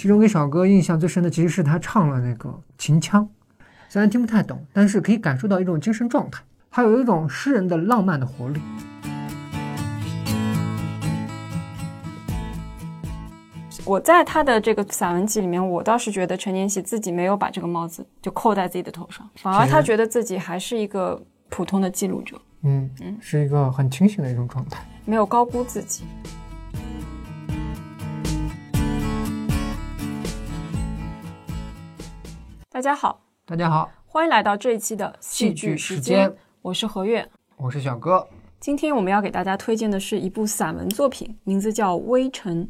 其中给小哥印象最深的其实是他唱了那个《秦腔》，虽然听不太懂，但是可以感受到一种精神状态，还有一种诗人的浪漫的活力。我在他的这个散文集里面，我倒是觉得陈年喜自己没有把这个帽子就扣在自己的头上，反而他觉得自己还是一个普通的记录者，嗯嗯，是一个很清醒的一种状态，没有高估自己。大家好，大家好，欢迎来到这一期的戏剧时间。我是何月，我是小哥。今天我们要给大家推荐的是一部散文作品，名字叫《微尘》。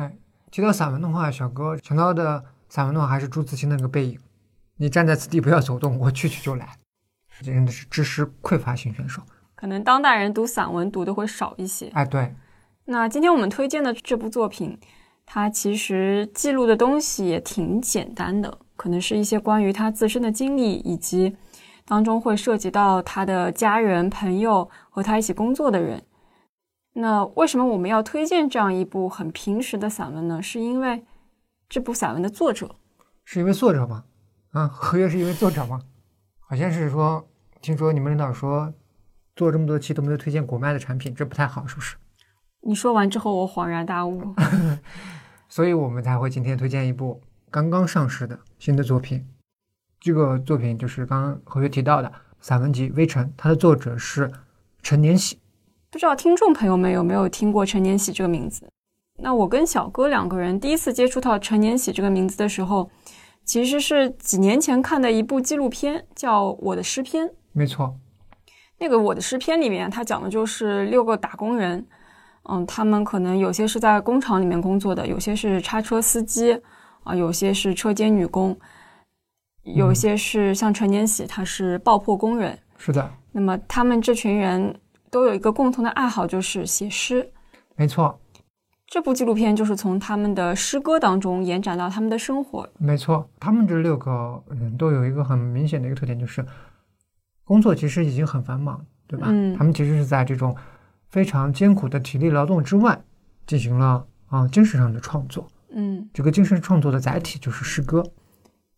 哎，提到散文的话，小哥想到的散文的话，还是朱自清那个背影。你站在此地不要走动，我去去就来。真的是知识匮乏型选手。可能当代人读散文读的会少一些。哎，对。那今天我们推荐的这部作品，它其实记录的东西也挺简单的。可能是一些关于他自身的经历，以及当中会涉及到他的家人、朋友和他一起工作的人。那为什么我们要推荐这样一部很平实的散文呢？是因为这部散文的作者是一位作者吗？啊，合约是一位作者吗？好像是说，听说你们领导说做这么多期都没有推荐国脉的产品，这不太好，是不是？你说完之后，我恍然大悟，所以我们才会今天推荐一部。刚刚上市的新的作品，这个作品就是刚刚何月提到的散文集《微尘》，它的作者是陈年喜。不知道听众朋友们有没有听过陈年喜这个名字？那我跟小哥两个人第一次接触到陈年喜这个名字的时候，其实是几年前看的一部纪录片，叫《我的诗篇》。没错，那个《我的诗篇》里面，它讲的就是六个打工人，嗯，他们可能有些是在工厂里面工作的，有些是叉车司机。啊，有些是车间女工，有些是像陈年喜，他是爆破工人。是的。那么他们这群人都有一个共同的爱好，就是写诗。没错。这部纪录片就是从他们的诗歌当中延展到他们的生活。没错，他们这六个人都有一个很明显的一个特点，就是工作其实已经很繁忙，对吧？嗯。他们其实是在这种非常艰苦的体力劳动之外，进行了啊精神上的创作。嗯，这个精神创作的载体就是诗歌。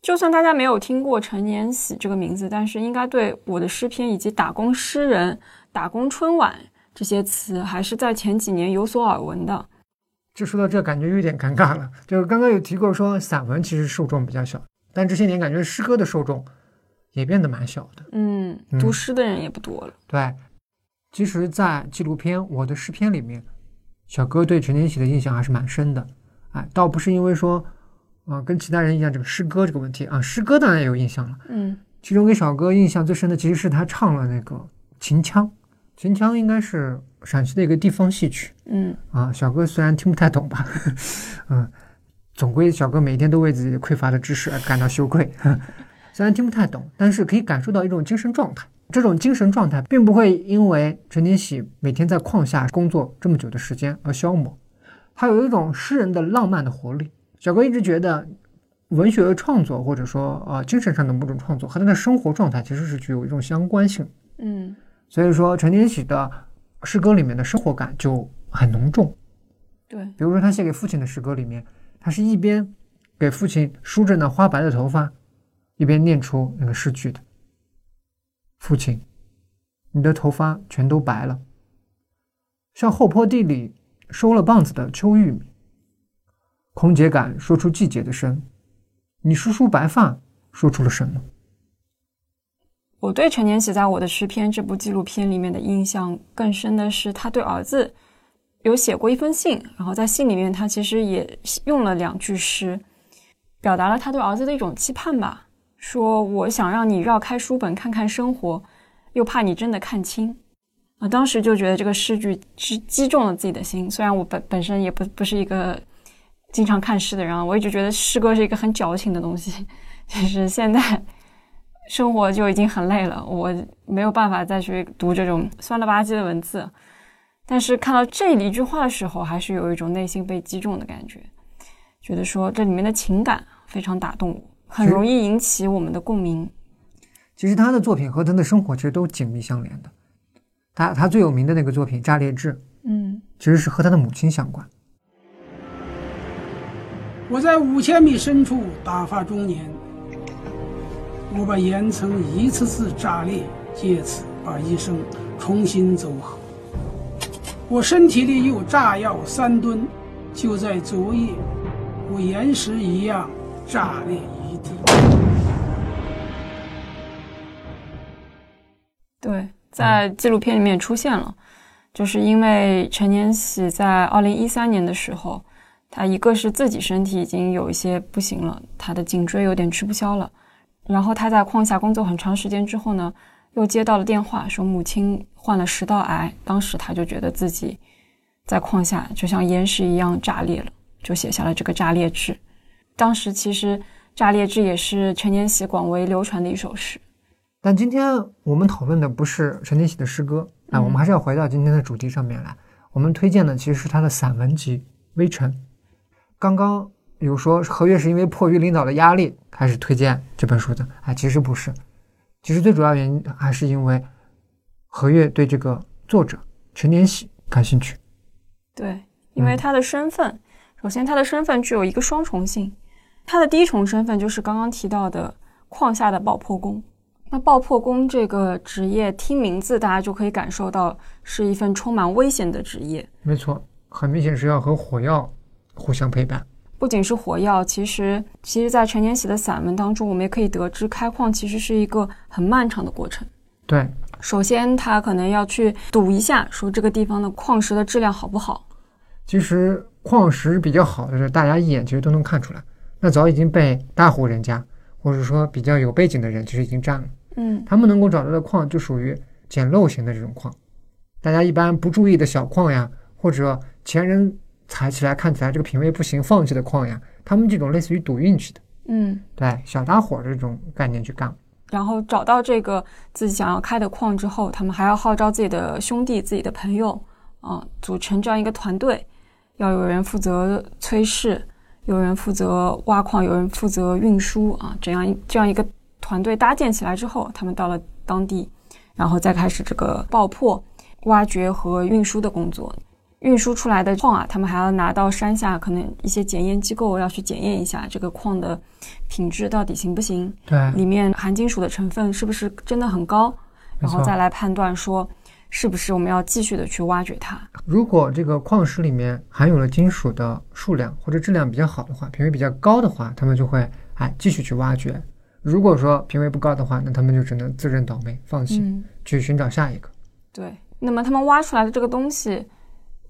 就算大家没有听过陈年喜这个名字，但是应该对我的诗篇以及打工诗人、打工春晚这些词，还是在前几年有所耳闻的。就说到这，感觉有点尴尬了。就是刚刚有提过说，散文其实受众比较小，但这些年感觉诗歌的受众也变得蛮小的。嗯，读诗的人也不多了。对，其实，在纪录片《我的诗篇》里面，小哥对陈年喜的印象还是蛮深的。哎，倒不是因为说，啊，跟其他人一样，这个诗歌这个问题啊，诗歌当然也有印象了。嗯，其中给小哥印象最深的，其实是他唱了那个《秦腔》。秦腔应该是陕西的一个地方戏曲。嗯，啊，小哥虽然听不太懂吧，嗯，总归小哥每天都为自己匮乏的知识而感到羞愧。虽然听不太懂，但是可以感受到一种精神状态。这种精神状态并不会因为陈天喜每天在矿下工作这么久的时间而消磨。还有一种诗人的浪漫的活力。小哥一直觉得，文学的创作或者说呃精神上的某种创作和他的生活状态其实是具有一种相关性。嗯，所以说陈年喜的诗歌里面的生活感就很浓重。对，比如说他写给父亲的诗歌里面，他是一边给父亲梳着那花白的头发，一边念出那个诗句的：“父亲，你的头发全都白了，像后坡地里。”收了棒子的秋玉米，空姐敢说出季节的声。你梳梳白发，说出了什么？我对陈年喜在我的诗篇这部纪录片里面的印象更深的是，他对儿子有写过一封信，然后在信里面他其实也用了两句诗，表达了他对儿子的一种期盼吧。说我想让你绕开书本看看生活，又怕你真的看清。我当时就觉得这个诗句是击中了自己的心。虽然我本本身也不不是一个经常看诗的人，我一直觉得诗歌是一个很矫情的东西。其实现在生活就已经很累了，我没有办法再去读这种酸了吧唧的文字。但是看到这一句话的时候，还是有一种内心被击中的感觉，觉得说这里面的情感非常打动我，很容易引起我们的共鸣。其实他的作品和他的生活其实都紧密相连的。他他最有名的那个作品《炸裂志》，嗯，其实是和他的母亲相关。我在五千米深处打发中年，我把岩层一次次炸裂，借此把一生重新走好。我身体里有炸药三吨，就在昨夜，我岩石一样炸裂一地。对，在纪录片里面出现了，就是因为陈年喜在二零一三年的时候，他一个是自己身体已经有一些不行了，他的颈椎有点吃不消了，然后他在矿下工作很长时间之后呢，又接到了电话说母亲患了食道癌，当时他就觉得自己在矿下就像岩石一样炸裂了，就写下了这个《炸裂志》。当时其实《炸裂志》也是陈年喜广为流传的一首诗。但今天我们讨论的不是陈年喜的诗歌啊，我们还是要回到今天的主题上面来。我们推荐的其实是他的散文集《微尘》。刚刚有说何月是因为迫于领导的压力开始推荐这本书的，哎，其实不是，其实最主要原因还是因为何月对这个作者陈年喜感兴趣。对，因为他的身份，首先他的身份具有一个双重性，他的第一重身份就是刚刚提到的矿下的爆破工。那爆破工这个职业，听名字大家就可以感受到是一份充满危险的职业。没错，很明显是要和火药互相陪伴。不仅是火药，其实，其实，在陈年喜的散文当中，我们也可以得知，开矿其实是一个很漫长的过程。对，首先他可能要去赌一下，说这个地方的矿石的质量好不好。其实矿石比较好的是，大家一眼其实都能看出来，那早已经被大户人家。或者说比较有背景的人，其实已经占了。嗯，他们能够找到的矿就属于捡漏型的这种矿，大家一般不注意的小矿呀，或者前人采起来看起来这个品位不行放弃的矿呀，他们这种类似于赌运气的。嗯，对，小搭伙这种概念去干。然后找到这个自己想要开的矿之后，他们还要号召自己的兄弟、自己的朋友，啊，组成这样一个团队，要有人负责催事。有人负责挖矿，有人负责运输啊，这样一这样一个团队搭建起来之后，他们到了当地，然后再开始这个爆破、挖掘和运输的工作。运输出来的矿啊，他们还要拿到山下，可能一些检验机构要去检验一下这个矿的品质到底行不行，对，里面含金属的成分是不是真的很高，然后再来判断说。是不是我们要继续的去挖掘它？如果这个矿石里面含有了金属的数量或者质量比较好的话，品位比较高的话，他们就会哎继续去挖掘。如果说品位不高的话，那他们就只能自认倒霉，放弃去寻找下一个。对，那么他们挖出来的这个东西，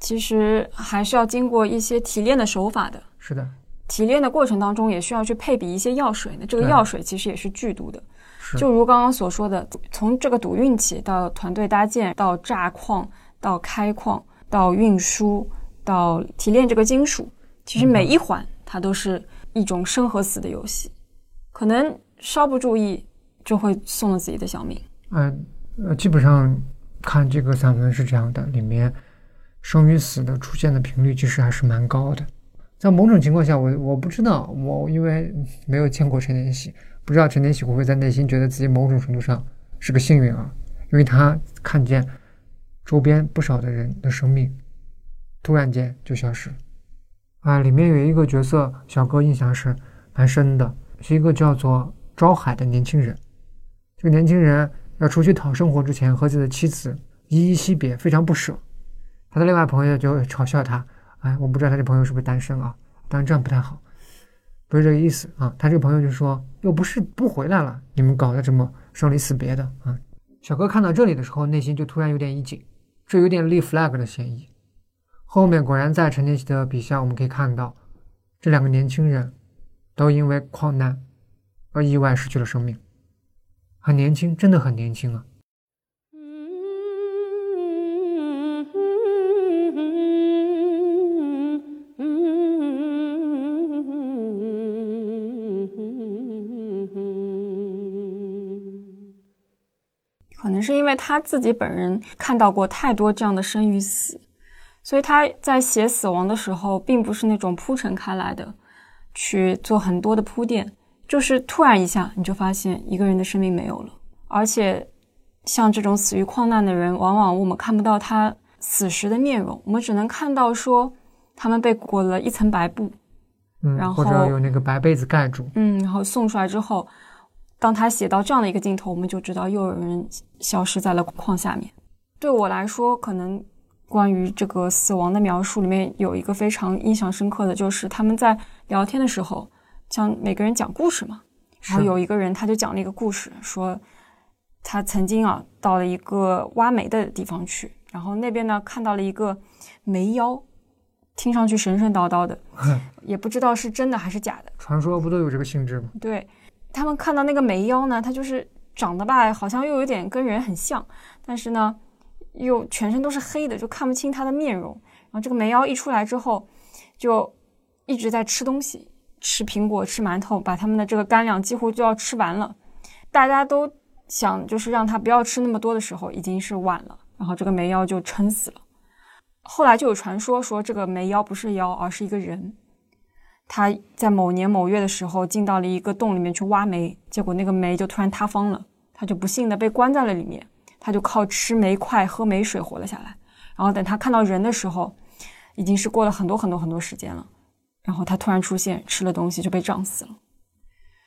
其实还是要经过一些提炼的手法的。是的，提炼的过程当中也需要去配比一些药水，那这个药水其实也是剧毒的。就如刚刚所说的，从这个赌运气到团队搭建，到炸矿，到开矿，到运输，到提炼这个金属，其实每一环它都是一种生和死的游戏，可能稍不注意就会送了自己的小命。嗯，呃，基本上看这个散文是这样的，里面生与死的出现的频率其实还是蛮高的。在某种情况下，我我不知道，我因为没有见过陈年喜。不知道陈年喜会不会在内心觉得自己某种程度上是个幸运啊？因为他看见周边不少的人的生命突然间就消失啊！里面有一个角色，小哥印象是蛮深的，是一个叫做招海的年轻人。这个年轻人要出去讨生活之前，和自己的妻子依依惜别，非常不舍。他的另外朋友就嘲笑他：“哎，我不知道他这朋友是不是单身啊？当然这样不太好。”不是这个意思啊！他这个朋友就说：“又不是不回来了，你们搞得这么生离死别的啊！”小哥看到这里的时候，内心就突然有点一紧，这有点立 flag 的嫌疑。后面果然在陈年喜的笔下，我们可以看到这两个年轻人都因为矿难而意外失去了生命，很年轻，真的很年轻啊！可能是因为他自己本人看到过太多这样的生与死，所以他在写死亡的时候，并不是那种铺陈开来的，去做很多的铺垫，就是突然一下你就发现一个人的生命没有了。而且，像这种死于矿难的人，往往我们看不到他死时的面容，我们只能看到说他们被裹了一层白布，嗯，然或者后有那个白被子盖住，嗯，然后送出来之后，当他写到这样的一个镜头，我们就知道又有人消失在了矿下面。对我来说，可能关于这个死亡的描述里面有一个非常印象深刻的，就是他们在聊天的时候，像每个人讲故事嘛，然后有一个人他就讲了一个故事，说他曾经啊到了一个挖煤的地方去，然后那边呢看到了一个煤妖，听上去神神叨叨的，也不知道是真的还是假的。传说不都有这个性质吗？对他们看到那个煤妖呢，他就是长得吧，好像又有点跟人很像，但是呢，又全身都是黑的，就看不清他的面容。然后这个煤妖一出来之后，就一直在吃东西，吃苹果，吃馒头，把他们的这个干粮几乎就要吃完了。大家都想就是让他不要吃那么多的时候，已经是晚了，然后这个煤妖就撑死了。后来就有传说说这个煤妖不是妖，而是一个人。他在某年某月的时候进到了一个洞里面去挖煤，结果那个煤就突然塌方了，他就不幸的被关在了里面，他就靠吃煤块、喝煤水活了下来。然后等他看到人的时候，已经是过了很多很多很多时间了，然后他突然出现，吃了东西就被胀死了。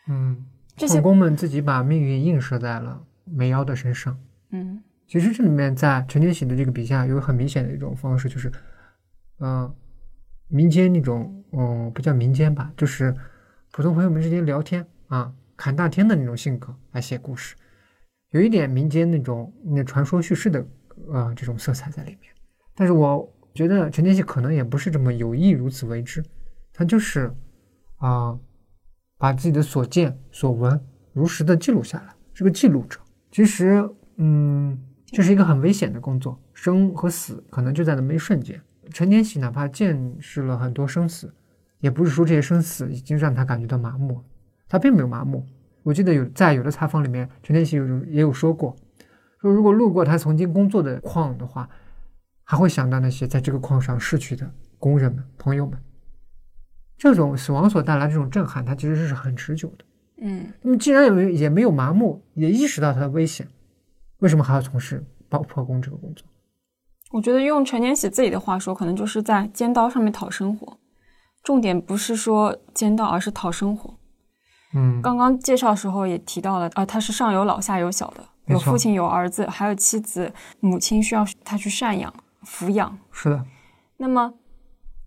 嗯，这些矿工们自己把命运映射在了煤妖的身上。嗯其实这里面在陈天喜的这个笔下有很明显的一种方式，就是，嗯、民间那种，嗯、不叫民间吧，就是普通朋友们之间聊天啊，侃大天的那种性格来写故事，有一点民间那种那传说叙事的呃这种色彩在里面。但是我觉得陈天喜可能也不是这么有意如此为之，他就是啊、把自己的所见所闻如实的记录下来，是个记录者。其实，嗯，这是一个很危险的工作，生和死可能就在那么一瞬间。陈天喜哪怕见识了很多生死，也不是说这些生死已经让他感觉到麻木，他并没有麻木。我记得有在有的采访里面，陈天喜有也有说过，说如果路过他曾经工作的矿的话，还会想到那些在这个矿上逝去的工人们、朋友们。这种死亡所带来这种震撼，它其实是很持久的。嗯那么既然也没也没有麻木，也意识到它的危险，为什么还要从事爆破工这个工作？我觉得用陈年喜自己的话说，可能就是在尖刀上面讨生活，重点不是说尖刀，而是讨生活。嗯，刚刚介绍的时候也提到了，啊，他是上有老下有小的，有父亲有儿子，还有妻子，母亲需要他去赡养、抚养。是的，那么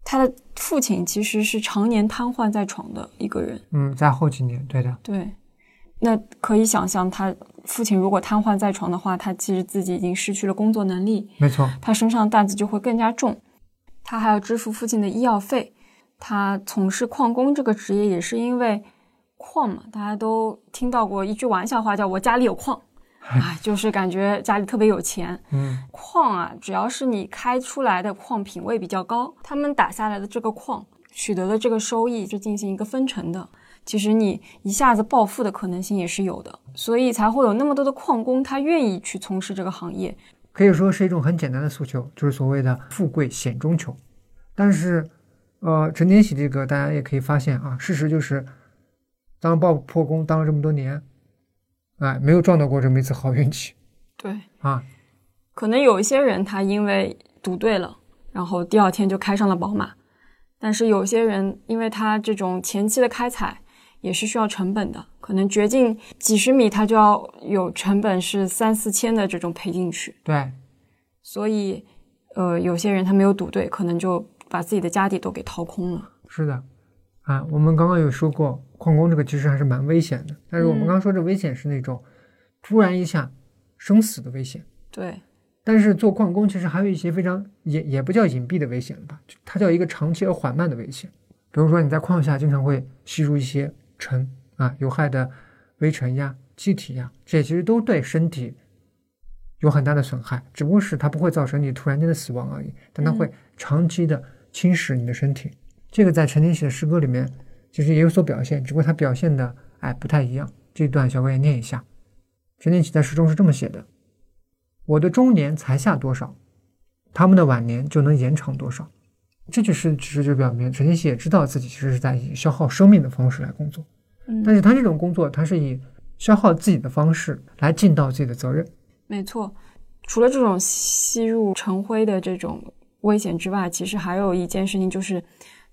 他的父亲其实是常年瘫痪在床的一个人，嗯，在后几年，对的，对。那可以想象，他父亲如果瘫痪在床的话，他其实自己已经失去了工作能力，没错，他身上的担子就会更加重，他还要支付父亲的医药费。他从事矿工这个职业也是因为矿嘛，大家都听到过一句玩笑话，叫我家里有矿，啊，就是感觉家里特别有钱。嗯，矿啊，只要是你开出来的矿品位比较高，他们打下来的这个矿取得的这个收益是进行一个分成的。其实你一下子暴富的可能性也是有的，所以才会有那么多的矿工他愿意去从事这个行业。可以说是一种很简单的诉求，就是所谓的富贵险中求。但是，呃，陈天喜这个大家也可以发现啊，事实就是，当爆破工当了这么多年，哎，没有撞到过这么一次好运气 对，啊。可能有一些人他因为赌对了，然后第二天就开上了宝马，但是有些人因为他这种前期的开采也是需要成本的，可能掘进几十米他就要有成本是三四千的这种赔进去，对，所以呃有些人他没有赌对，可能就把自己的家底都给掏空了。是的，啊，我们刚刚有说过，矿工这个其实还是蛮危险的。但是我们嗯刚刚说这危险是那种突然一下生死的危险，对，但是做矿工其实还有一些非常也也不叫隐蔽的危险了吧，它叫一个长期而缓慢的危险。比如说你在矿下经常会吸入一些尘啊，有害的微尘呀、气体呀，这些其实都对身体有很大的损害，只不过是它不会造成你突然间的死亡而已，但它会长期的侵蚀你的身体。这个在陈天喜的诗歌里面其实也有所表现，只不过他表现的哎不太一样。这段小哥也念一下，陈天喜在诗中是这么写的。我的中年才下多少，他们的晚年就能延长多少。这句诗其实就表明陈天喜也知道自己其实是在以消耗生命的方式来工作，嗯，但是他这种工作，他是以消耗自己的方式来尽到自己的责任。没错，除了这种吸入尘灰的这种危险之外，其实还有一件事情就是，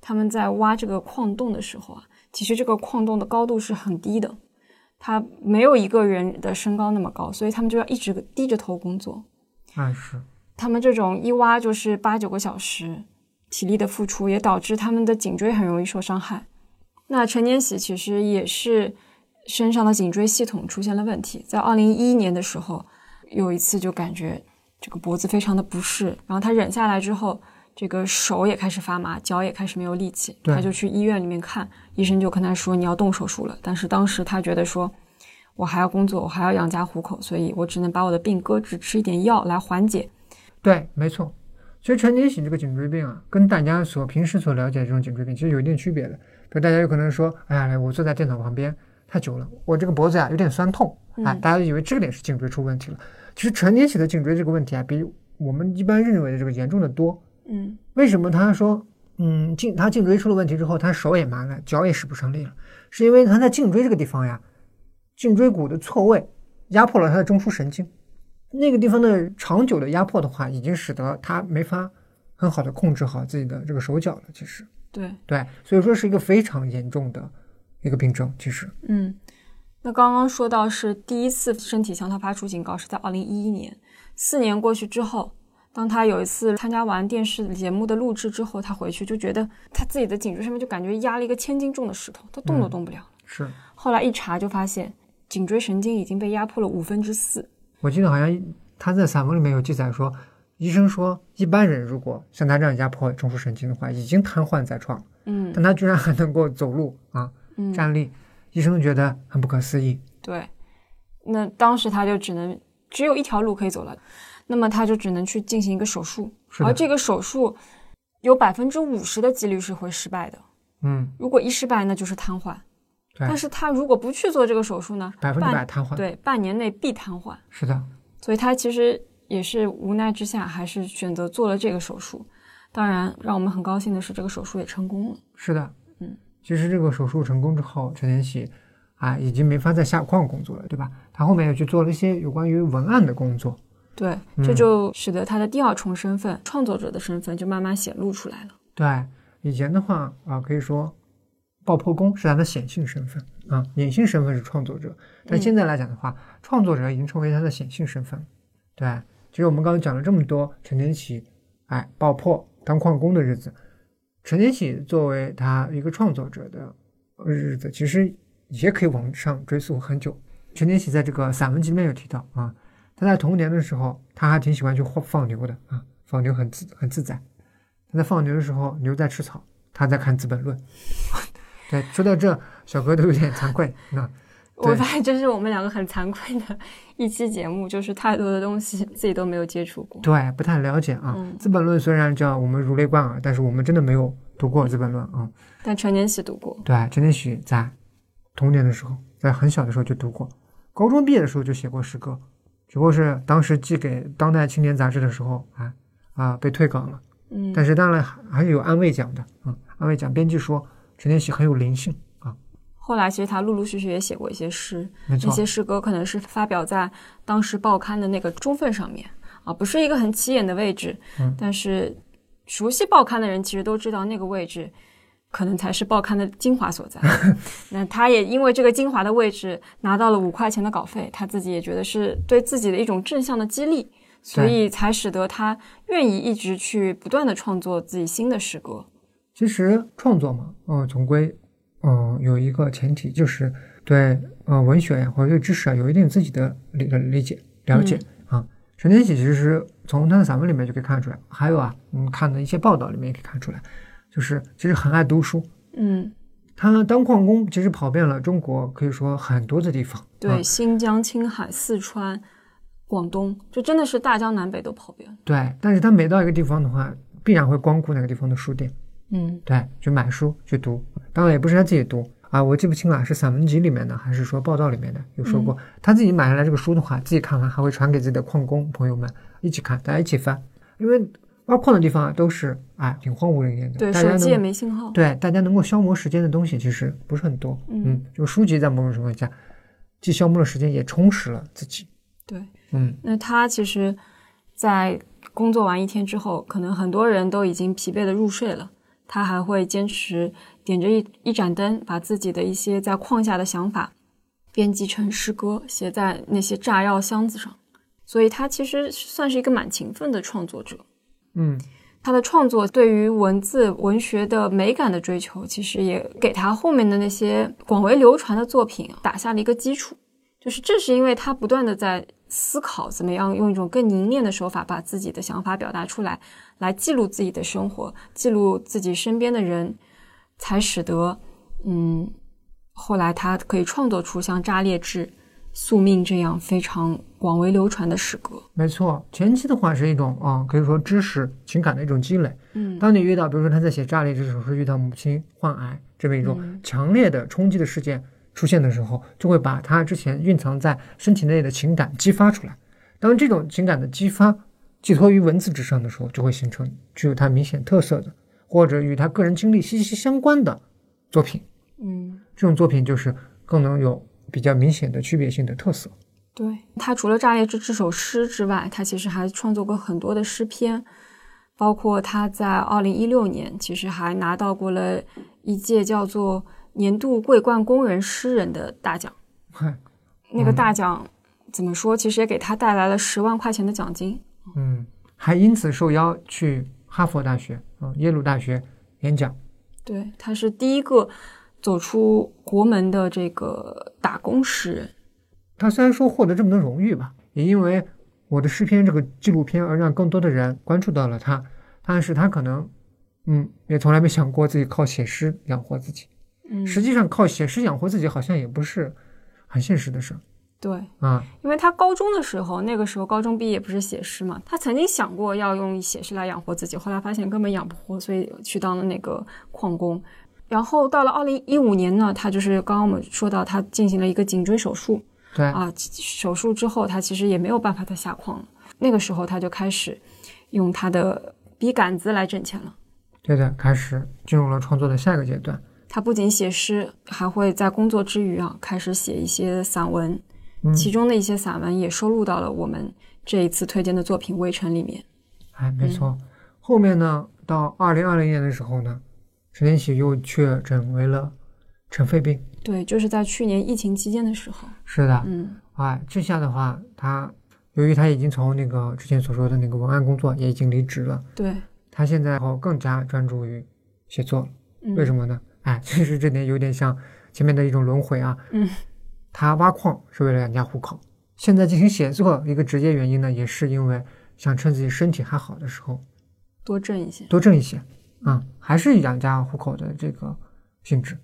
他们在挖这个矿洞的时候啊，其实这个矿洞的高度是很低的，它没有一个人的身高那么高，所以他们就要一直低着头工作。啊是，他们这种一挖就是八九个小时，体力的付出也导致他们的颈椎很容易受伤害。那陈年喜其实也是身上的颈椎系统出现了问题，在二零一一年的时候，有一次就感觉这个脖子非常的不适，然后他忍下来之后，这个手也开始发麻，脚也开始没有力气，他就去医院里面看，医生就跟他说你要动手术了，但是当时他觉得说。我还要工作，我还要养家糊口，所以我只能把我的病搁置，吃一点药来缓解。对，没错。其实陈年喜这个颈椎病啊，跟大家所平时所了解的这种颈椎病其实有一定区别的。比如大家有可能说，哎呀，我坐在电脑旁边太久了，我这个脖子呀有点酸痛，啊，嗯大家以为这个点是颈椎出问题了。其实陈年喜的颈椎这个问题啊，比我们一般认为的这个严重的多。嗯。为什么他说，嗯，颈他颈椎出了问题之后，他手也麻了，脚也使不上力了，是因为他在颈椎这个地方呀，颈椎骨的错位压迫了他的中枢神经，那个地方的长久的压迫的话，已经使得他没法很好的控制好自己的这个手脚了。其实，对，对，所以说是一个非常严重的一个病症。其实，嗯，那刚刚说到是第一次身体向他发出警告是在二零一一年，四年过去之后，当他有一次参加完电视节目的录制之后，他回去就觉得他自己的颈椎上面就感觉压了一个千斤重的石头，他动都嗯动不了。是后来一查就发现颈椎神经已经被压迫了五分之四。我记得好像他在散文里面有记载说，医生说一般人如果像他这样压迫中枢神经的话，已经瘫痪在床，嗯但他居然还能够走路啊，嗯，站立，医生觉得很不可思议。对，那当时他就只能只有一条路可以走了，那么他就只能去进行一个手术，而这个手术有百分之五十的几率是会失败的。嗯，如果一失败，那就是瘫痪。对但是他如果不去做这个手术呢，百分之百半瘫痪。，对，半年内必瘫痪。是的，所以他其实也是无奈之下，还是选择做了这个手术。当然，让我们很高兴的是，这个手术也成功了。是的，嗯，其实这个手术成功之后，陈妍希啊已经没法在下矿工作了，对吧？他后面又去做了一些有关于文案的工作。对，嗯这就使得他的第二重身份——创作者的身份就慢慢显露出来了。对，以前的话啊，可以说爆破工是他的显性身份啊，隐性身份是创作者。但嗯现在来讲的话，创作者已经成为他的显性身份。对，其实我们刚刚讲了这么多陈天喜，哎，爆破当矿工的日子，陈天喜作为他一个创作者的日子，其实也可以往上追溯很久。陈天喜在这个散文集里面有提到啊，他在童年的时候，他还挺喜欢去放放牛的啊，放牛很自很自在。他在放牛的时候，牛在吃草，他在看《资本论》。对，说到这，小哥都有点惭愧。那 我发现这是我们两个很惭愧的一期节目，就是太多的东西自己都没有接触过。对不太了解啊，嗯资本论》虽然叫我们如雷贯耳，但是我们真的没有读过《资本论》啊。但陈年喜读过。对，陈年喜在童年的时候，在很小的时候就读过，高中毕业的时候就写过诗歌，只不过是当时寄给《当代青年》杂志的时候，啊啊被退稿了。嗯，但是当然还有安慰奖的嗯，安慰奖编辑说陈天喜很有灵性啊，后来其实他陆陆续续也写过一些诗，那，些诗歌可能是发表在当时报刊的那个中份上面啊，不是一个很起眼的位置，嗯但是熟悉报刊的人其实都知道那个位置。可能才是报刊的精华所在。那他也因为这个精华的位置拿到了五块钱的稿费，他自己也觉得是对自己的一种正向的激励，所以才使得他愿意一直去不断的创作自己新的诗歌。其实创作嘛，嗯、总归嗯、呃有一个前提，就是对呃文学呀或者对知识啊有一定自己的理理解了解、啊。陈天喜其实从他的散文里面就可以看出来，还有啊，嗯，看的一些报道里面也可以看出来，就是其实很爱读书。嗯，他当矿工，其实跑遍了中国，可以说很多的地方。对，啊新疆、青海、四川、广东，就真的是大江南北都跑遍了。对，但是他每到一个地方的话，必然会光顾那个地方的书店，嗯对，去买书去读。当然也不是他自己读啊，我记不清了，是散文集里面的还是说报道里面的有说过，他自己买下来这个书的话，自己看完还会传给自己的矿工朋友们一起看，大家一起翻，因为挖矿的地方啊都是哎挺荒无人烟的，对，大家手机也没信号。对大家能够消磨时间的东西其实不是很多，嗯嗯，就书籍在某种情况下既消磨了时间，也充实了自己，对，嗯，那他其实，在工作完一天之后，可能很多人都已经疲惫的入睡了，他还会坚持点着一一盏灯，把自己的一些在矿下的想法编辑成诗歌，写在那些炸药箱子上。所以，他其实算是一个蛮勤奋的创作者。嗯，他的创作对于文字文学的美感的追求，其实也给他后面的那些广为流传的作品打下了一个基础。就是正是因为他不断的在思考怎么样用一种更凝练的手法把自己的想法表达出来，来记录自己的生活，记录自己身边的人，才使得嗯，后来他可以创作出像《炸裂志》《宿命》这样非常广为流传的诗歌。没错，前期的话是一种啊，可以说知识情感的一种积累。嗯当你遇到，比如说他在写《炸裂》这首诗，遇到母亲患癌这么一种嗯强烈的冲击的事件出现的时候，就会把他之前蕴藏在身体内的情感激发出来。当这种情感的激发寄托于文字之上的时候，就会形成具有他明显特色的，或者与他个人经历息息相关的作品。嗯，这种作品就是更能有比较明显的区别性的特色。对他除了《炸裂之》这首诗之外，他其实还创作过很多的诗篇，包括他在二零一六年其实还拿到过了一届叫做年度桂冠工人诗人的大奖。嗨，那个大奖怎么说？其实也给他带来了十万块钱的奖金。嗯，还因此受邀去哈佛大学、啊、耶鲁大学演讲。对，他是第一个走出国门的这个打工诗人。他虽然说获得这么多荣誉吧，也因为我的诗篇这个纪录片而让更多的人关注到了他，但是他可能，嗯，也从来没想过自己靠写诗养活自己。嗯，实际上，靠写诗养活自己好像也不是很现实的事儿对，啊。因为他高中的时候，那个时候高中毕业不是写诗嘛，他曾经想过要用写诗来养活自己，后来发现根本养不活，所以去当了那个矿工。然后到了二零一五年呢，他就是刚刚我们说到，他进行了一个颈椎手术对，啊，手术之后他其实也没有办法再下矿了。那个时候他就开始用他的笔杆子来挣钱了。对的，开始进入了创作的下一个阶段。他不仅写诗，还会在工作之余啊，开始写一些散文，嗯其中的一些散文也收录到了我们这一次推荐的作品《微尘》里面。哎，没错。后面呢，到二零二零年的时候呢，陈天喜又确诊为了尘肺病。对，就是在去年疫情期间的时候，是的，嗯哎，这下的话，他由于他已经从那个之前所说的那个文案工作也已经离职了，对，他现在后更加专注于写作。嗯，为什么呢？哎，其实这点有点像前面的一种轮回啊。嗯，他挖矿是为了养家糊口，现在进行写作一个直接原因呢，也是因为想趁自己身体还好的时候多挣一些。多挣一些，啊、还是养家糊口的这个性质。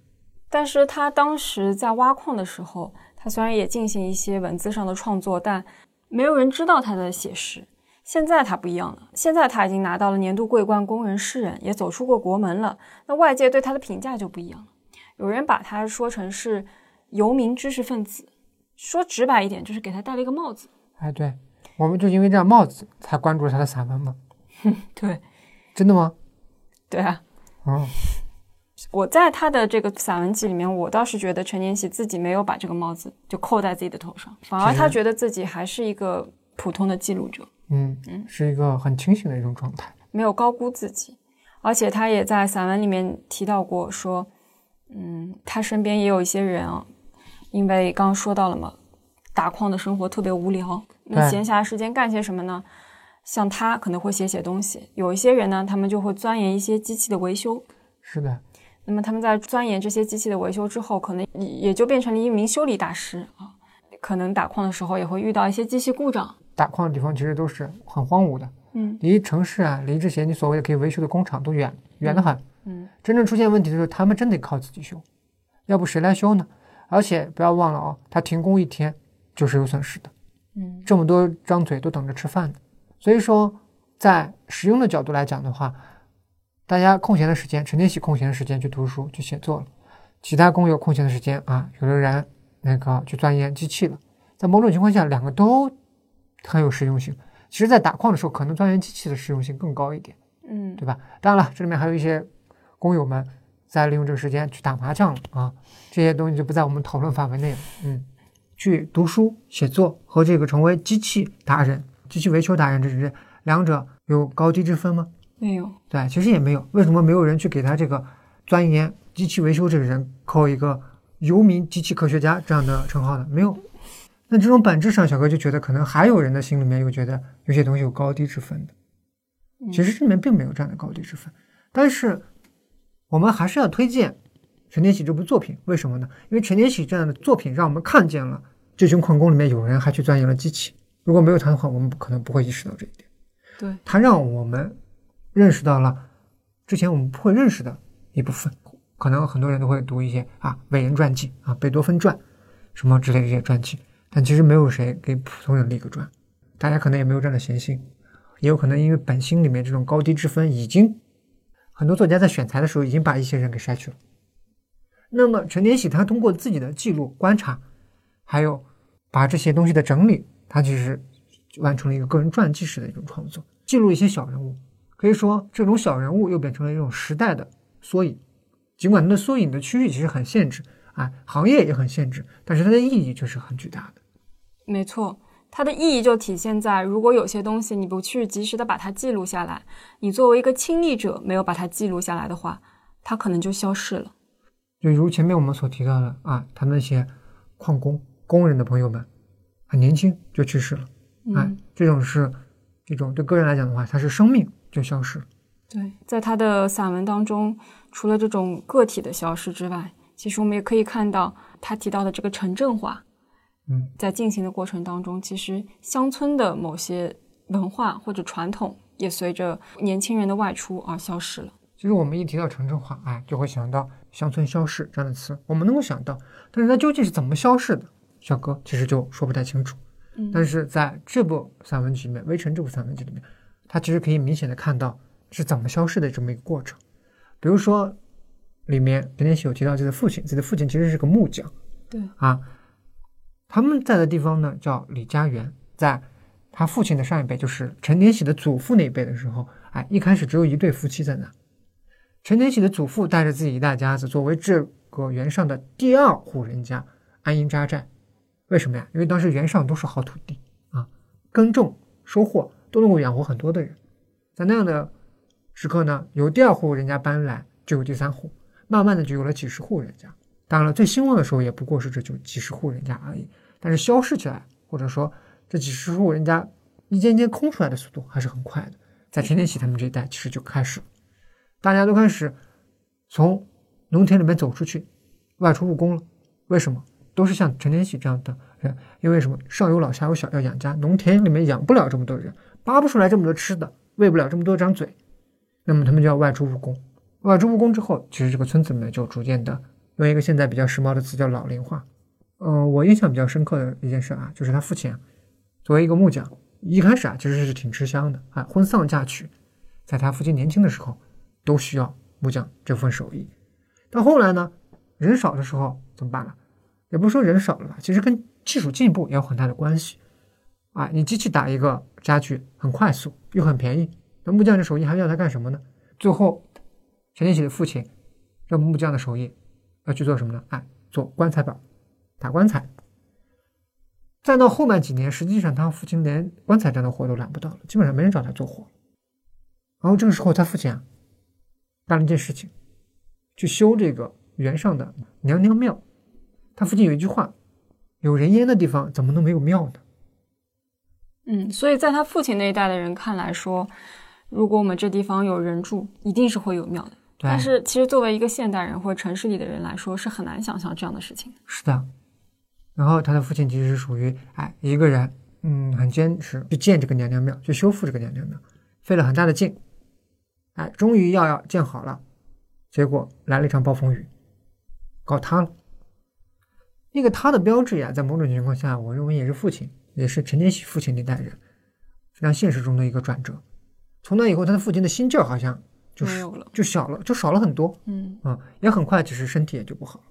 但是他当时在挖矿的时候，他虽然也进行一些文字上的创作，但没有人知道他的写诗。现在他不一样了，现在他已经拿到了年度桂冠工人诗人，也走出过国门了。那外界对他的评价就不一样了，有人把他说成是游民知识分子，说直白一点，就是给他戴了一个帽子。哎，对，我们就因为这样帽子才关注了他的散文嘛？对，真的吗？对啊。哦，我在他的这个散文集里面，我倒是觉得陈年喜自己没有把这个帽子就扣在自己的头上，反而他觉得自己还是一个普通的记录者。嗯嗯，是一个很清醒的一种状态。没有高估自己，而且他也在散文里面提到过说，嗯，他身边也有一些人啊，因为刚刚说到了嘛，打矿的生活特别无聊，那闲暇时间干些什么呢？像他可能会写写东西，有一些人呢，他们就会钻研一些机器的维修。是的，那么他们在钻研这些机器的维修之后，可能也也就变成了一名修理大师啊。可能打矿的时候也会遇到一些机器故障，打矿的地方其实都是很荒芜的，嗯离城市啊，离这些你所谓的可以维修的工厂都远远得很。嗯真正出现问题的时候，他们真得靠自己修，要不谁来修呢？而且不要忘了哦，他停工一天就是有损失的，嗯这么多张嘴都等着吃饭的。所以说，在实用的角度来讲的话，大家空闲的时间，陈天喜空闲的时间去读书去写作了，其他工友空闲的时间啊，有的人那个去钻研机器了。在某种情况下，两个都很有实用性。其实，在打矿的时候，可能钻研机器的实用性更高一点。嗯对吧？当然了，这里面还有一些工友们在利用这个时间去打麻将了啊，这些东西就不在我们讨论范围内了。嗯，去读书、写作和这个成为机器达人、机器维修达人，这是两者有高低之分吗？没有，对，其实也没有。为什么没有人去给他这个钻研机器维修这个人扣一个游民机器科学家这样的称号呢？没有。那这种本质上，小哥就觉得可能还有人的心里面又觉得有些东西有高低之分的。其实这里面并没有这样的高低之分，但是我们还是要推荐陈天喜这部作品。为什么呢？因为陈天喜这样的作品让我们看见了这群矿工里面有人还去钻研了机器。如果没有他的话，我们可能不会意识到这一点。对，他让我们认识到了之前我们不会认识的一部分。可能很多人都会读一些啊伟人传记啊贝多芬传什么之类的这些传记，但其实没有谁给普通人立个传，大家可能也没有这样的闲心，也有可能因为本心里面这种高低之分已经很多作家在选材的时候已经把一些人给筛去了。那么陈年喜他通过自己的记录观察，还有把这些东西的整理，他其实完成了一个个人传记式的一种创作，记录一些小人物。可以说，这种小人物又变成了一种时代的缩影。尽管它的缩影的区域其实很限制，啊，行业也很限制，但是它的意义却是很巨大的。没错，它的意义就体现在，如果有些东西你不去及时的把它记录下来，你作为一个亲历者没有把它记录下来的话，它可能就消失了。就如前面我们所提到的啊，他那些矿工、工人的朋友们，很年轻就去世了，哎，这种是这种对个人来讲的话，他是生命就消失了。对，在他的散文当中，除了这种个体的消失之外，其实我们也可以看到他提到的这个城镇化，嗯，在进行的过程当中，其实乡村的某些文化或者传统也随着年轻人的外出而消失了。其实我们一提到城镇化，哎，就会想到乡村消逝这样的词，我们能够想到，但是它究竟是怎么消逝的，小哥其实就说不太清楚。嗯，但是在这部散文集里面，《微尘》这部散文集里面，他其实可以明显的看到。是怎么消失的这么一个过程？比如说，里面陈天喜有提到自己的父亲，自己的父亲其实是个木匠。对啊，他们在的地方呢叫李家园，在他父亲的上一辈，就是陈天喜的祖父那一辈的时候，哎，一开始只有一对夫妻在那。陈天喜的祖父带着自己一大家子，作为这个园上的第二户人家安营扎寨。为什么呀？因为当时原上都是好土地啊，耕种收获都能够养活很多的人，在那样的。时刻呢，由第二户人家搬来，就有第三户，慢慢的就有了几十户人家。当然了，最兴旺的时候也不过是这就几十户人家而已。但是消失起来，或者说这几十户人家一间间空出来的速度还是很快的。在陈天喜他们这一代，其实就开始，大家都开始从农田里面走出去，外出务工了。为什么？都是像陈天喜这样的人，因为什么？上有老下有小要养家，农田里面养不了这么多人，扒不出来这么多吃的，喂不了这么多张嘴。那么他们就要外出务工，外出务工之后，其实这个村子里面就逐渐的用一个现在比较时髦的词叫老龄化。嗯，我印象比较深刻的一件事啊，就是他父亲啊，作为一个木匠，一开始啊其实是挺吃香的啊，婚丧嫁娶，在他父亲年轻的时候都需要木匠这份手艺。到后来呢，人少的时候怎么办呢？也不是说人少了吧，其实跟技术进步也有很大的关系啊。你机器打一个家具很快速又很便宜。那木匠这手艺还要他干什么呢？最后，陈天喜的父亲让木匠的手艺要去做什么呢？哎，做棺材板，打棺材。再到后面几年，实际上他父亲连棺材这样的活都揽不到了，基本上没人找他做活。然后这个时候，他父亲啊干了一件事情，去修这个原上的娘娘庙。他父亲有一句话：“有人烟的地方，怎么能没有庙呢？”嗯，所以在他父亲那一代的人看来说。如果我们这地方有人住，一定是会有庙的。但是，其实作为一个现代人或者城市里的人来说，是很难想象这样的事情。是的。然后他的父亲其实是属于哎一个人，嗯，很坚持去建这个娘娘庙，去修复这个娘娘庙，费了很大的劲。哎，终于要要建好了，结果来了一场暴风雨，搞塌了。那个他的标志呀，在某种情况下，我认为也是父亲，也是陈年喜父亲那代人非常现实中的一个转折。从那以后，他的父亲的心劲儿好像就没有了，就小了，就少了很多。嗯啊，也很快，其实身体也就不好了。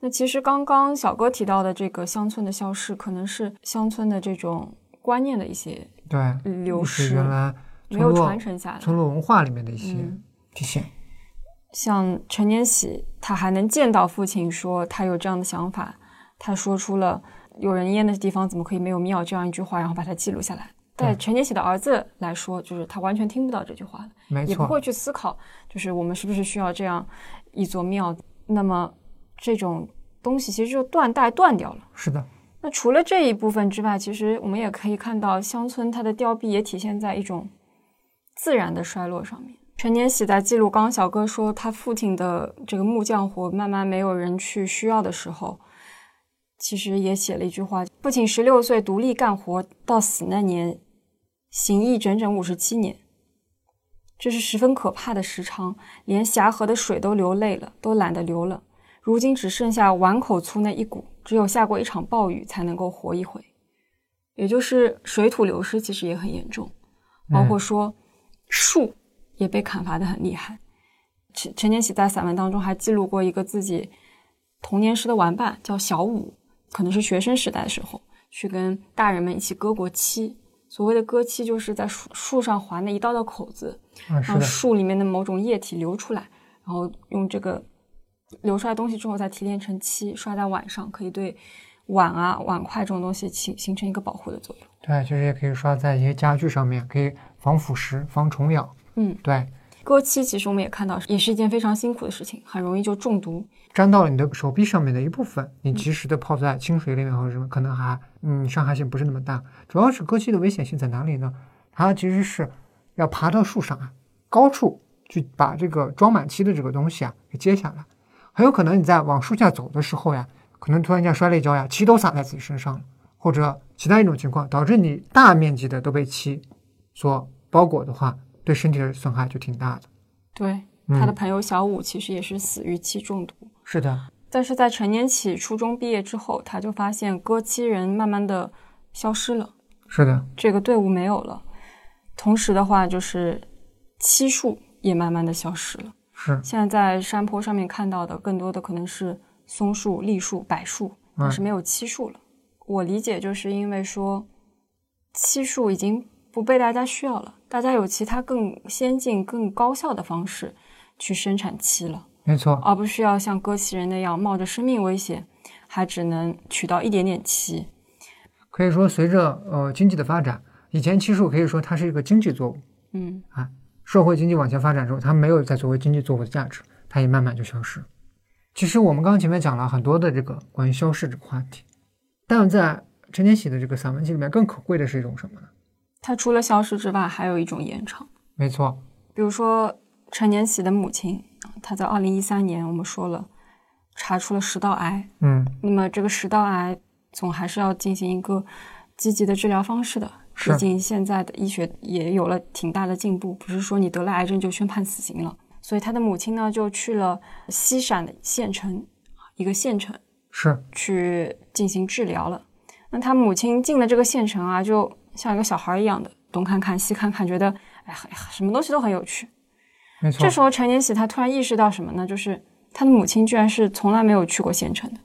那其实刚刚小哥提到的这个乡村的消失，可能是乡村的这种观念的一些对流失，原来没有传承下来，村落文化里面的一些体现。像陈年喜，他还能见到父亲说他有这样的想法，他说出了“有人烟的地方怎么可以没有庙”这样一句话，然后把它记录下来。在陈年喜的儿子来说，就是他完全听不到这句话了，没错，也不会去思考，就是我们是不是需要这样一座庙。那么这种东西其实就断代断掉了。是的。那除了这一部分之外，其实我们也可以看到乡村它的凋敝也体现在一种自然的衰落上面。陈年喜在记录刚小哥说他父亲的这个木匠活慢慢没有人去需要的时候。其实也写了一句话：父亲十六岁独立干活，到死那年，行役整整五十七年，这是十分可怕的时长，连峡河的水都流泪了，都懒得流了。如今只剩下碗口粗那一股，只有下过一场暴雨才能够活一回。也就是水土流失，其实也很严重，包括说树也被砍伐的很厉害。陈陈年喜在散文当中还记录过一个自己童年时的玩伴，叫小五。可能是学生时代的时候，去跟大人们一起割过漆。所谓的割漆，就是在树树上划那一道道口子，让树里面的某种液体流出来，然后用这个流出来东西之后再提炼成漆，刷在碗上，可以对碗啊、碗筷这种东西形形成一个保护的作用。对，其实也可以刷在一些家具上面，可以防腐蚀、防虫咬。嗯，对。割漆其实我们也看到，也是一件非常辛苦的事情，很容易就中毒。沾到了你的手臂上面的一部分，你及时的泡在清水里面或者什么，可能还嗯伤害性不是那么大。主要是割漆的危险性在哪里呢？它其实是要爬到树上啊，高处去把这个装满漆的这个东西啊给接下来，很有可能你在往树下走的时候呀，可能突然间摔了一跤呀，漆都洒在自己身上了，或者其他一种情况导致你大面积的都被漆所包裹的话。对身体的损害就挺大的。对，他的朋友小五其实也是死于漆中毒。是的，但是在成年起初中毕业之后，他就发现割漆人慢慢的消失了。是的，这个队伍没有了。同时的话，就是漆树也慢慢的消失了。是，现在在山坡上面看到的更多的可能是松树、栗树、柏树，但是没有漆树了。我理解就是因为说漆树已经不被大家需要了。大家有其他更先进、更高效的方式去生产漆了，没错，而不需要像割漆人那样冒着生命危险，还只能取到一点点漆。可以说，随着呃经济的发展，以前漆树可以说它是一个经济作物，嗯啊，社会经济往前发展之后，它没有再作为经济作物的价值，它也慢慢就消失。其实我们刚刚前面讲了很多的这个关于消逝这个话题，但在陈年喜的这个散文集里面，更可贵的是一种什么呢？它除了消失之外，还有一种延长。没错，比如说陈年喜的母亲，她在二零一三年，我们说了查出了食道癌。嗯，那么这个食道癌总还是要进行一个积极的治疗方式的。毕竟现在的医学也有了挺大的进步，不是说你得了癌症就宣判死刑了。所以他的母亲呢，就去了西陕的县城一个县城，是去进行治疗了。那他母亲进了这个县城啊，就。像一个小孩一样的东看看西看看，觉得哎呀，什么东西都很有趣。没错。这时候陈年喜他突然意识到什么呢？就是他的母亲居然是从来没有去过县城的，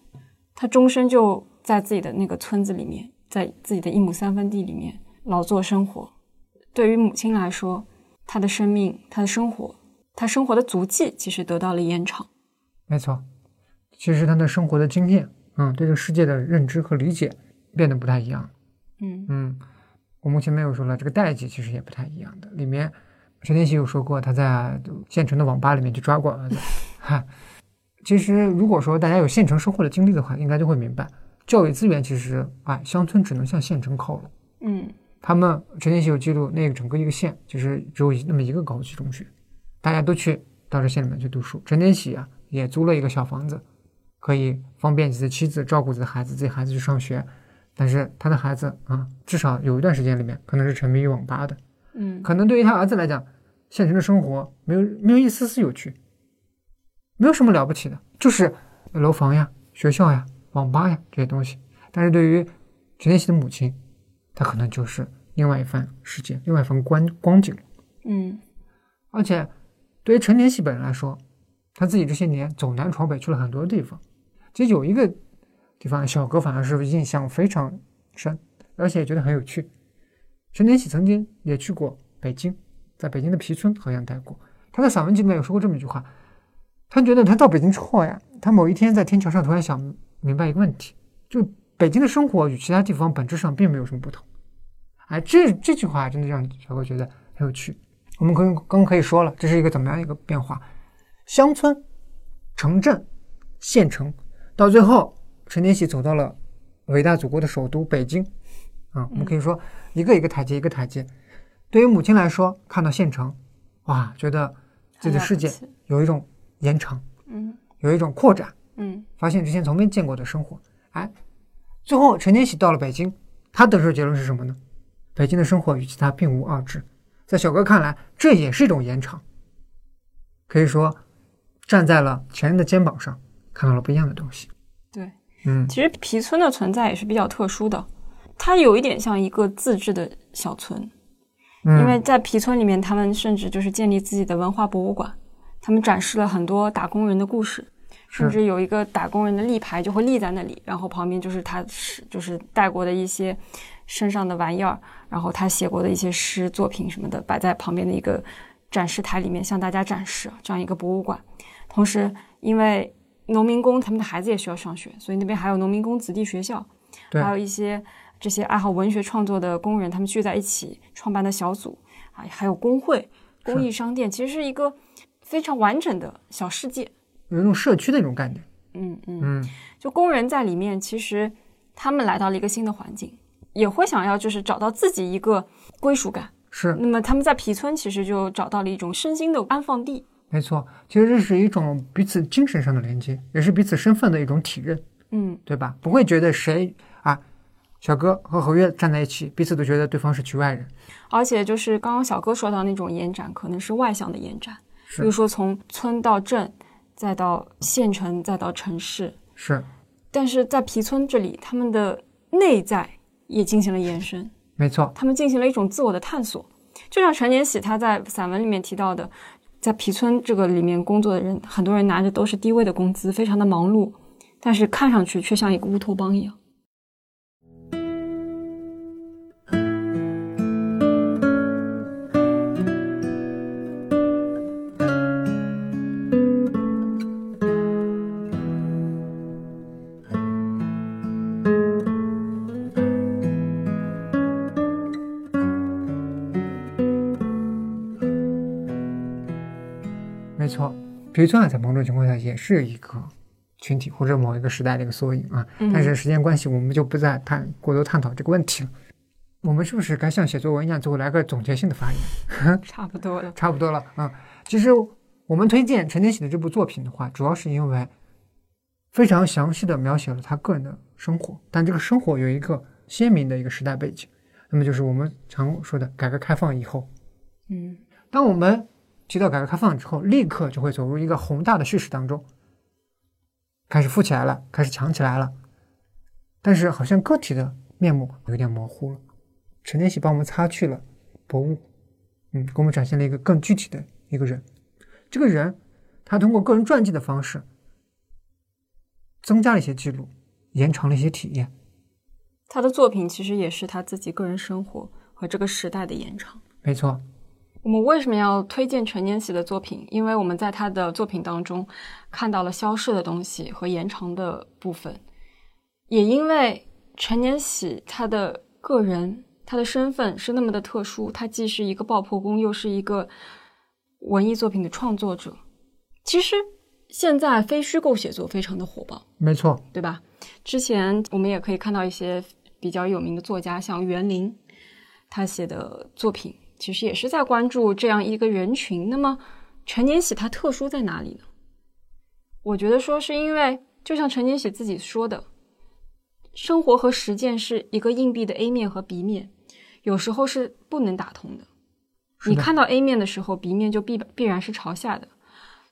他终身就在自己的那个村子里面，在自己的一亩三分地里面劳作生活。对于母亲来说，他的生命、他的生活、他生活的足迹，其实得到了延长。没错，其实他的生活的经验，嗯，对这个世界的认知和理解变得不太一样。嗯嗯。我目前没有说了，这个代际其实也不太一样的。里面陈天喜有说过，他在县城的网吧里面去抓过儿子。哈，其实如果说大家有县城生活的经历的话，应该就会明白，教育资源其实哎，乡村只能向县城靠拢。嗯，他们陈天喜有记录，那个整个一个县就是只有那么一个高级中学，大家都去到这县里面去读书。陈天喜啊，也租了一个小房子，可以方便自己的妻子照顾自己的孩子，自己孩子去上学。但是他的孩子啊，至少有一段时间里面可能是沉迷于网吧的，嗯，可能对于他儿子来讲，现实的生活没有没有一丝丝有趣，没有什么了不起的，就是楼房呀、学校呀、网吧呀这些东西。但是对于陈天喜的母亲，他可能就是另外一番世界，另外一番光光景。嗯，而且对于陈天喜本人来说，他自己这些年走南闯北去了很多地方，其实有一个。地方小哥反而是印象非常深，而且也觉得很有趣。陈天喜曾经也去过北京，在北京的皮村好像待过。他在散文集里面有说过这么一句话：他觉得他到北京之后呀，他某一天在天桥上突然想明白一个问题，就北京的生活与其他地方本质上并没有什么不同。哎，这这句话真的让小哥觉得很有趣。我们刚刚可以说了，这是一个怎么样一个变化？乡村、城镇、县城，到最后，陈年喜走到了伟大祖国的首都北京。啊，我们可以说一个一个台阶，一个台阶。对于母亲来说，看到县城，哇，觉得自己的世界有一种延长，嗯有一种扩展，嗯发现之前从没见过的生活。哎，最后陈年喜到了北京，他得出的结论是什么呢？北京的生活与其他并无二致。在小哥看来，这也是一种延长，可以说站在了前人的肩膀上，看到了不一样的东西。对，嗯，其实皮村的存在也是比较特殊的，它有一点像一个自治的小村，嗯。因为在皮村里面，他们甚至就是建立自己的文化博物馆，他们展示了很多打工人的故事，甚至有一个打工人的立牌就会立在那里，然后旁边就是他是就是带过的一些身上的玩意儿，然后他写过的一些诗作品什么的，摆在旁边的一个展示台里面向大家展示这样一个博物馆。同时，因为农民工他们的孩子也需要上学，所以那边还有农民工子弟学校，还有一些这些爱好文学创作的工人，他们聚在一起创办的小组啊，还有工会、公益商店，其实是一个非常完整的小世界。有一种社区的一种概念。嗯嗯，嗯，就工人在里面，其实他们来到了一个新的环境，也会想要就是找到自己一个归属感。是那么他们在皮村其实就找到了一种身心的安放地。没错。其实这是一种彼此精神上的连接，也是彼此身份的一种体认，嗯对吧？不会觉得谁啊，小哥和侯月站在一起，彼此都觉得对方是局外人。而且就是刚刚小哥说到那种延展，可能是外向的延展，比如说从村到镇，再到县城，再到城市。是，但是在皮村这里，他们的内在也进行了延伸，没错。他们进行了一种自我的探索。就像陈年喜他在散文里面提到的，在皮村这个里面工作的人，很多人拿着都是低微的工资，非常的忙碌，但是看上去却像一个乌托邦一样。错，皮村啊，在某种情况下也是一个群体或者某一个时代的一个缩影啊。嗯但是时间关系，我们就不再探过多探讨这个问题了。我们是不是该像写作文一样，最后来个总结性的发言？差不多了。差不多了啊、其实我们推荐陈天喜的这部作品的话，主要是因为非常详细的描写了他个人的生活，但这个生活有一个鲜明的一个时代背景，那么就是我们常说的改革开放以后。嗯当我们提到改革开放之后，立刻就会走入一个宏大的叙事当中，开始富起来了，开始强起来了，但是好像个体的面目有点模糊了。陈天喜帮我们擦去了薄雾，嗯，给我们展现了一个更具体的一个人。这个人，他通过个人传记的方式，增加了一些记录，延长了一些体验。他的作品其实也是他自己个人生活和这个时代的延长。没错，我们为什么要推荐陈年喜的作品？因为我们在他的作品当中看到了消逝的东西和延长的部分，也因为陈年喜他的个人、他的身份是那么的特殊，他既是一个爆破工，又是一个文艺作品的创作者。其实现在非虚构写作非常的火爆，没错，对吧？之前我们也可以看到一些比较有名的作家，像袁林，他写的作品其实也是在关注这样一个人群。那么陈年喜他特殊在哪里呢？我觉得说是因为，就像陈年喜自己说的，生活和实践是一个硬币的 A 面和 B 面，有时候是不能打通的。的你看到 A 面的时候，B 面就必必然是朝下的。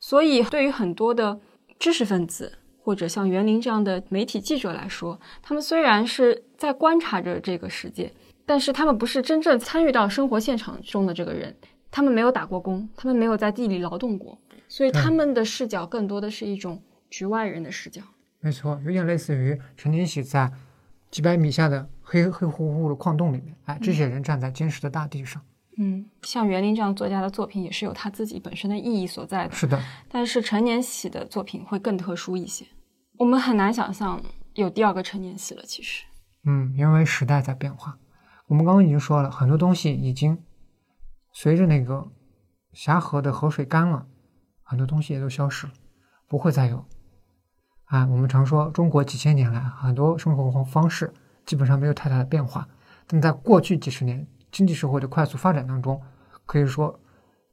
所以，对于很多的知识分子或者像袁林这样的媒体记者来说，他们虽然是在观察着这个世界，但是他们不是真正参与到生活现场中的这个人，他们没有打过工，他们没有在地里劳动过，所以他们的视角更多的是一种局外人的视角。没错，有点类似于陈年喜在几百米下的黑黑乎乎的矿洞里面，哎，这些人站在坚实的大地上。嗯，像袁林这样作家的作品也是有他自己本身的意义所在的。是的，但是陈年喜的作品会更特殊一些，我们很难想象有第二个陈年喜了。其实，嗯，因为时代在变化，我们刚刚已经说了很多东西已经随着那个峡河的河水干了，很多东西也都消失了，不会再有。啊，我们常说中国几千年来很多生活方式基本上没有太大的变化，但在过去几十年经济社会的快速发展当中，可以说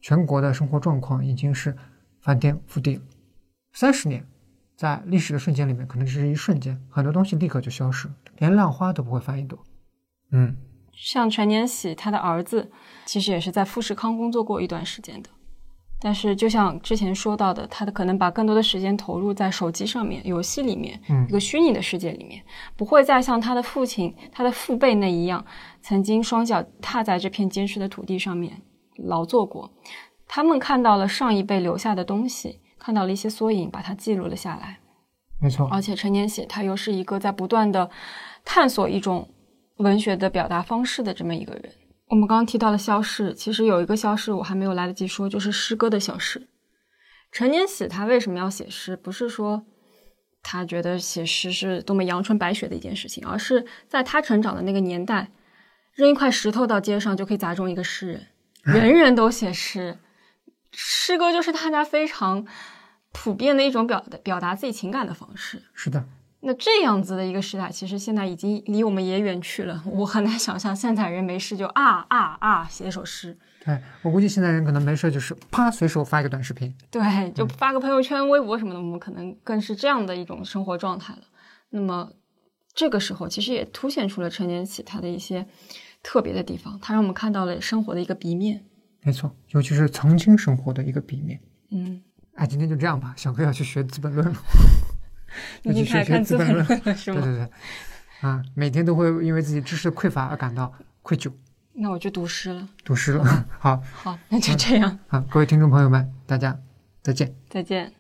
全国的生活状况已经是翻天覆地了。三十年，在历史的瞬间里面，可能只是一瞬间，很多东西立刻就消失，连浪花都不会翻一朵。嗯，像陈年喜他的儿子，其实也是在富士康工作过一段时间的。但是，就像之前说到的，他的可能把更多的时间投入在手机上面、游戏里面，一个虚拟的世界里面，不会再像他的父亲、他的父辈那一样，曾经双脚踏在这片坚实的土地上面劳作过。他们看到了上一辈留下的东西，看到了一些缩影，把它记录了下来。没错。而且陈年喜他又是一个在不断的探索一种文学的表达方式的这么一个人。我们刚刚提到了消逝，其实有一个消逝我还没有来得及说，就是诗歌的消逝。陈年喜他为什么要写诗？不是说他觉得写诗是多么阳春白雪的一件事情，而是在他成长的那个年代，扔一块石头到街上就可以砸中一个诗人，人人都写诗，诗歌就是大家非常普遍的一种表表达自己情感的方式。是的。那这样子的一个时代，其实现在已经离我们也远去了。我很难想象现在人没事就啊啊啊写一首诗。对我估计现在人可能没事就是啪随手发一个短视频，对，就发个朋友圈、微博什么的。我们可能更是这样的一种生活状态了。那么这个时候，其实也凸显出了陈年喜他的一些特别的地方，他让我们看到了生活的一个鼻面。没错，尤其是曾经生活的一个鼻面。嗯，哎，今天就这样吧，小哥要去学《资本论》了。已经开始看资本论了，是吗？对对对，啊，每天都会因为自己知识匮乏而感到愧疚。那我就读诗了，读诗了。好，好，那就这样。好，各位听众朋友们，大家再见，再见。